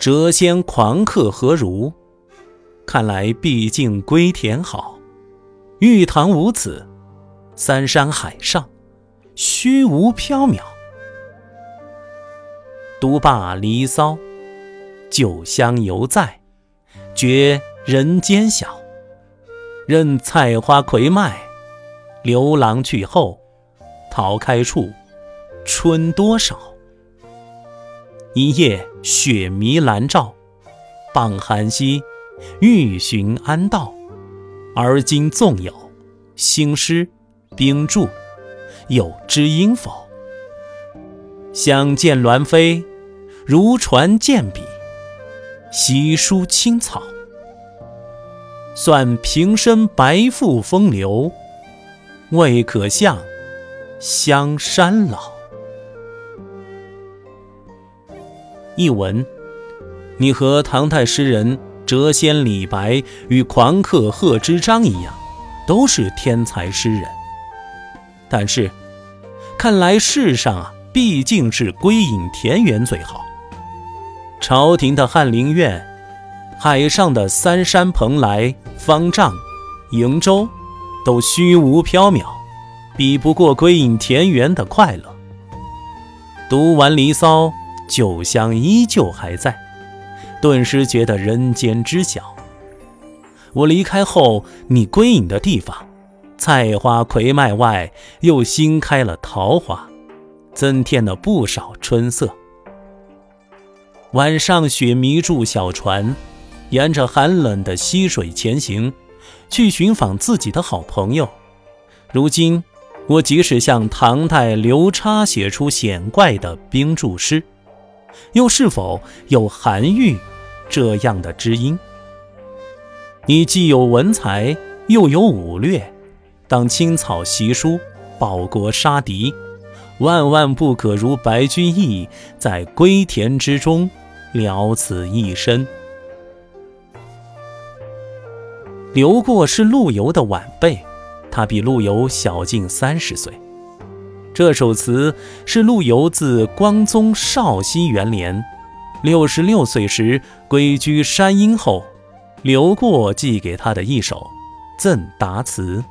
谪仙狂客何如？看来毕竟归田好。玉堂无此，三山海上，虚无缥缈。独罢离骚，酒香犹在，觉人间小。任菜花魁迈，刘郎去后，桃开处，春多少。一夜雪迷兰照，傍寒溪，欲寻安道。而今纵有兴师冰柱，有知音否？相见鸾飞，如传剑笔，习书青草。算平生白富风流，未可向香山老。译文：你和唐代诗人。谪仙李白与狂客贺知章一样，都是天才诗人。但是，看来世上啊，毕竟是归隐田园最好。朝廷的翰林院，海上的三山蓬莱、方丈、瀛洲，都虚无缥缈，比不过归隐田园的快乐。读完《离骚》，酒香依旧还在。顿时觉得人间知晓。我离开后，你归隐的地方，菜花魁迈外，又新开了桃花，增添了不少春色。晚上雪迷住小船，沿着寒冷的溪水前行，去寻访自己的好朋友。如今，我即使像唐代刘叉写出险怪的冰柱诗，又是否有韩愈？这样的知音，你既有文才，又有武略，当青草习书，报国杀敌，万万不可如白居易在归田之中了此一生。刘过是陆游的晚辈，他比陆游小近三十岁。这首词是陆游自光宗绍熙元年。六十六岁时归居山阴后，刘过寄给他的一首赠答词。